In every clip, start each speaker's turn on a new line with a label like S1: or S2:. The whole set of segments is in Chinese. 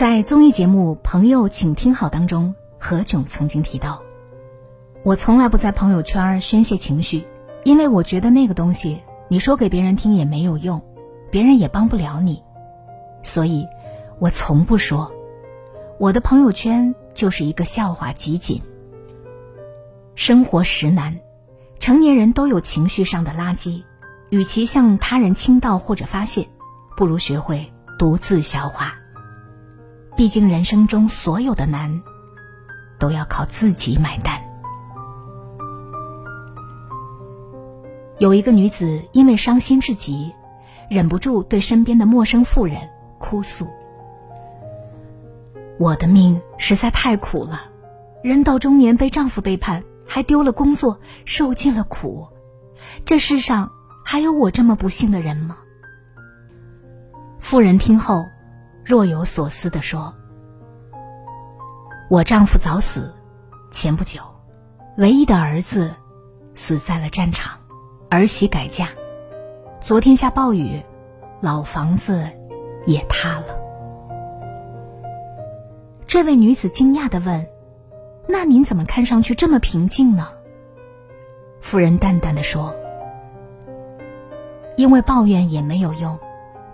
S1: 在综艺节目《朋友，请听好》当中，何炅曾经提到：“我从来不在朋友圈宣泄情绪，因为我觉得那个东西你说给别人听也没有用，别人也帮不了你，所以，我从不说。我的朋友圈就是一个笑话集锦。生活实难，成年人都有情绪上的垃圾，与其向他人倾倒或者发泄，不如学会独自消化。”毕竟，人生中所有的难，都要靠自己买单。有一个女子因为伤心至极，忍不住对身边的陌生妇人哭诉：“我的命实在太苦了，人到中年被丈夫背叛，还丢了工作，受尽了苦。这世上还有我这么不幸的人吗？”妇人听后。若有所思地说：“我丈夫早死，前不久，唯一的儿子死在了战场，儿媳改嫁，昨天下暴雨，老房子也塌了。”这位女子惊讶的问：“那您怎么看上去这么平静呢？”夫人淡淡的说：“因为抱怨也没有用，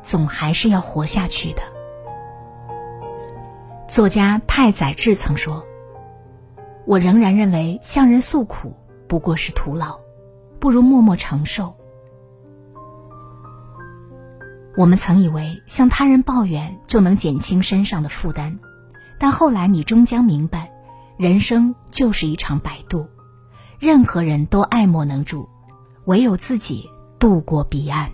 S1: 总还是要活下去的。”作家太宰治曾说：“我仍然认为向人诉苦不过是徒劳，不如默默承受。”我们曾以为向他人抱怨就能减轻身上的负担，但后来你终将明白，人生就是一场摆渡，任何人都爱莫能助，唯有自己渡过彼岸。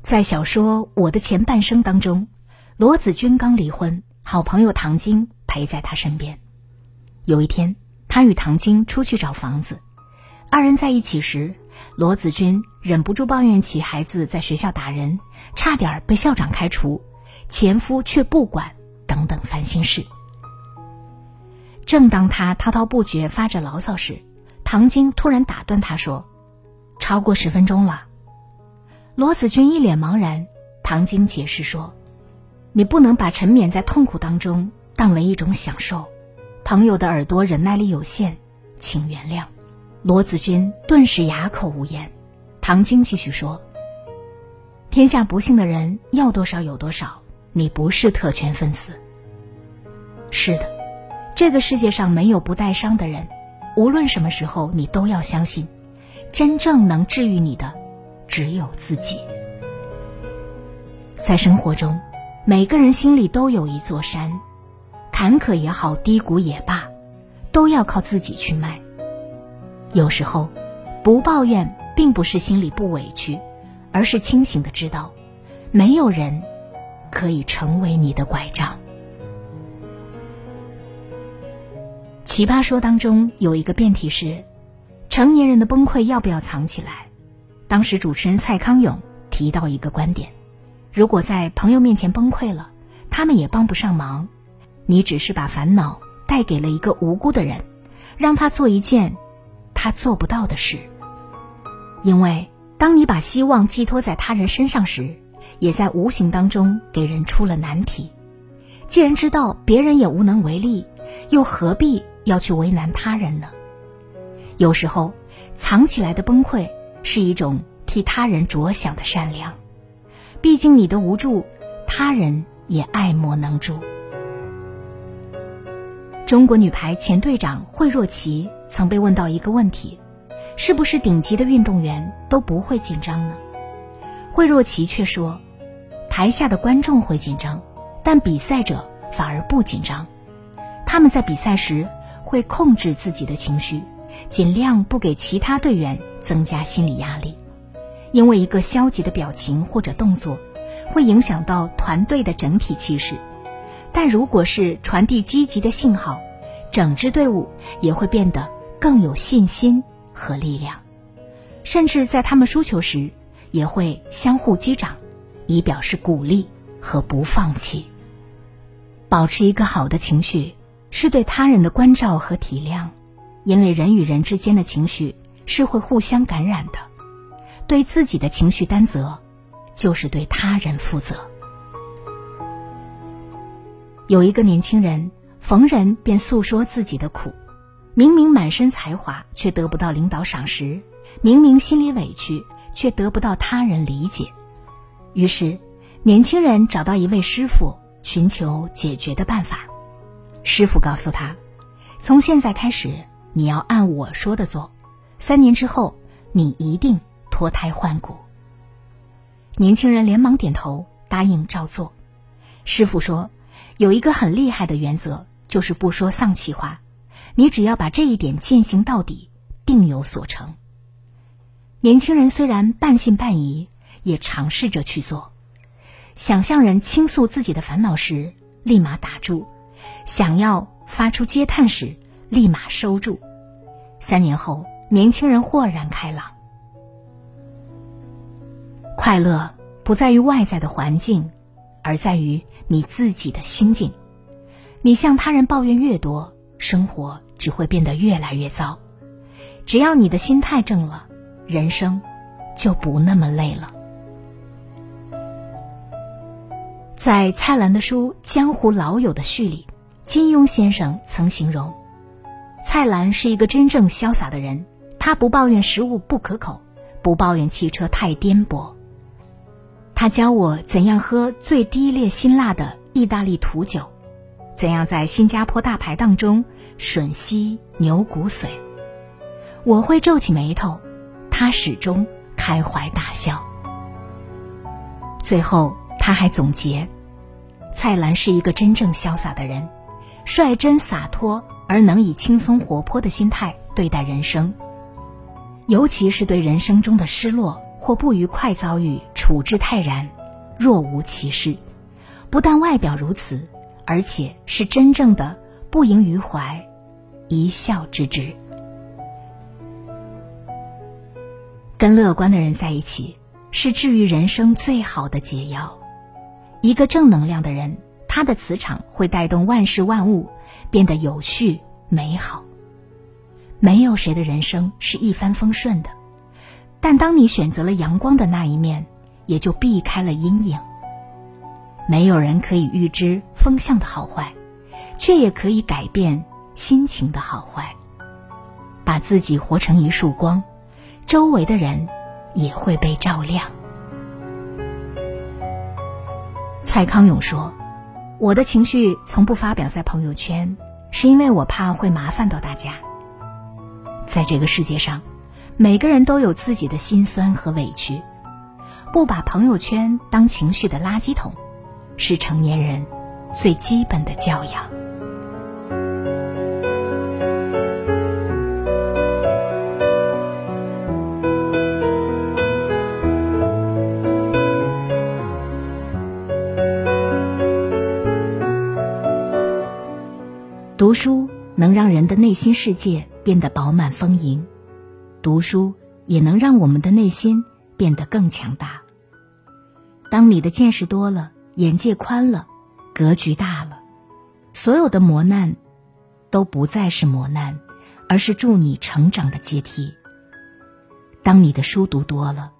S1: 在小说《我的前半生》当中，罗子君刚离婚。好朋友唐晶陪在他身边。有一天，他与唐晶出去找房子，二人在一起时，罗子君忍不住抱怨起孩子在学校打人，差点被校长开除，前夫却不管，等等烦心事。正当他滔滔不绝发着牢骚时，唐晶突然打断他说：“超过十分钟了。”罗子君一脸茫然。唐晶解释说。你不能把沉湎在痛苦当中当为一种享受。朋友的耳朵忍耐力有限，请原谅。罗子君顿时哑口无言。唐晶继续说：“天下不幸的人要多少有多少，你不是特权分子。是的，这个世界上没有不带伤的人。无论什么时候，你都要相信，真正能治愈你的，只有自己。在生活中。”每个人心里都有一座山，坎坷也好，低谷也罢，都要靠自己去迈。有时候，不抱怨并不是心里不委屈，而是清醒的知道，没有人可以成为你的拐杖。奇葩说当中有一个辩题是：成年人的崩溃要不要藏起来？当时主持人蔡康永提到一个观点。如果在朋友面前崩溃了，他们也帮不上忙，你只是把烦恼带给了一个无辜的人，让他做一件他做不到的事。因为当你把希望寄托在他人身上时，也在无形当中给人出了难题。既然知道别人也无能为力，又何必要去为难他人呢？有时候，藏起来的崩溃是一种替他人着想的善良。毕竟你的无助，他人也爱莫能助。中国女排前队长惠若琪曾被问到一个问题：是不是顶级的运动员都不会紧张呢？惠若琪却说，台下的观众会紧张，但比赛者反而不紧张。他们在比赛时会控制自己的情绪，尽量不给其他队员增加心理压力。因为一个消极的表情或者动作，会影响到团队的整体气势。但如果是传递积极的信号，整支队伍也会变得更有信心和力量，甚至在他们输球时，也会相互击掌，以表示鼓励和不放弃。保持一个好的情绪，是对他人的关照和体谅，因为人与人之间的情绪是会互相感染的。对自己的情绪担责，就是对他人负责。有一个年轻人，逢人便诉说自己的苦，明明满身才华，却得不到领导赏识；明明心里委屈，却得不到他人理解。于是，年轻人找到一位师傅，寻求解决的办法。师傅告诉他：“从现在开始，你要按我说的做，三年之后，你一定脱胎换骨。”年轻人连忙点头，答应照做。师傅说。有一个很厉害的原则，就是不说丧气话。你只要把这一点践行到底，定有所成。年轻人虽然半信半疑，也尝试着去做。想向人倾诉自己的烦恼时，立马打住；想要发出嗟叹时，立马收住。三年后，年轻人豁然开朗。快乐不在于外在的环境。而在于你自己的心境。你向他人抱怨越多，生活只会变得越来越糟。只要你的心态正了，人生就不那么累了。在蔡澜的书《江湖老友》的序里，金庸先生曾形容，蔡澜是一个真正潇洒的人。他不抱怨食物不可口，不抱怨汽车太颠簸。他教我怎样喝最低劣辛辣的意大利土酒，怎样在新加坡大排档中吮吸牛骨髓。我会皱起眉头，他始终开怀大笑。最后，他还总结：蔡澜是一个真正潇洒的人，率真洒脱而能以轻松活泼的心态对待人生，尤其是对人生中的失落。或不愉快遭遇，处之泰然，若无其事。不但外表如此，而且是真正的不盈于怀，一笑置之。跟乐观的人在一起，是治愈人生最好的解药。一个正能量的人，他的磁场会带动万事万物变得有序美好。没有谁的人生是一帆风顺的。但当你选择了阳光的那一面，也就避开了阴影。没有人可以预知风向的好坏，却也可以改变心情的好坏。把自己活成一束光，周围的人也会被照亮。蔡康永说：“我的情绪从不发表在朋友圈，是因为我怕会麻烦到大家。在这个世界上。”每个人都有自己的心酸和委屈，不把朋友圈当情绪的垃圾桶，是成年人最基本的教养。读书能让人的内心世界变得饱满丰盈。读书也能让我们的内心变得更强大。当你的见识多了，眼界宽了，格局大了，所有的磨难都不再是磨难，而是助你成长的阶梯。当你的书读多了，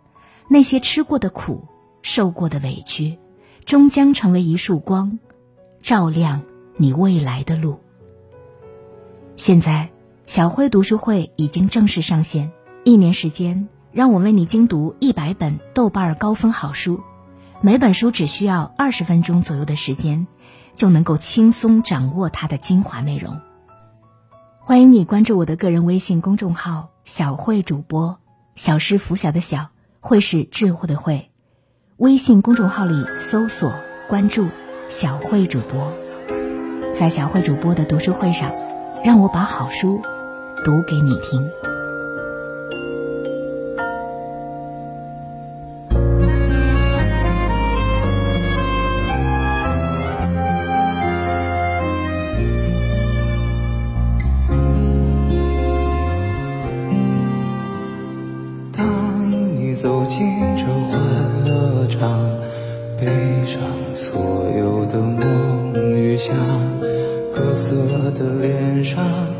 S1: 那些吃过的苦、受过的委屈，终将成为一束光，照亮你未来的路。现在。小辉读书会已经正式上线，一年时间，让我为你精读一百本豆瓣高分好书，每本书只需要二十分钟左右的时间，就能够轻松掌握它的精华内容。欢迎你关注我的个人微信公众号“小慧主播”，小是拂晓的小，慧是智慧的慧。微信公众号里搜索关注“小慧主播”，在小慧主播的读书会上，让我把好书。读给你听。
S2: 当你走进这欢乐场背上所有的梦与想各色的脸上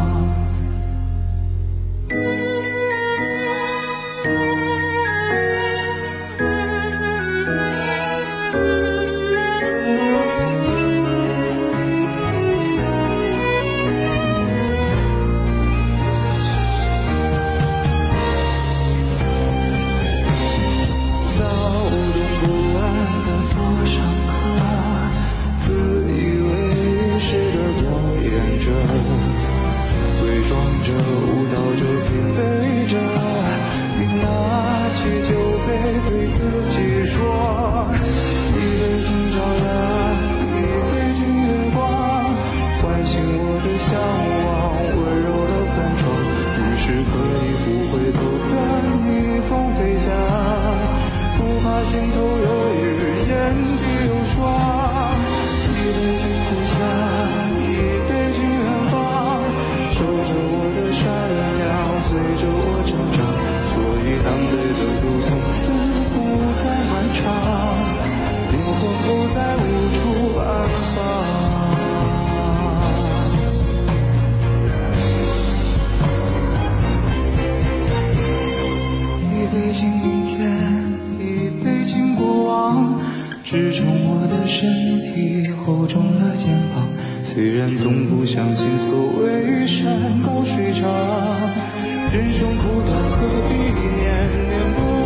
S2: 敬明天一杯敬过往支撑我的身体厚重了肩膀。虽然从不相信所谓山高水长人生苦短何必念念不忘。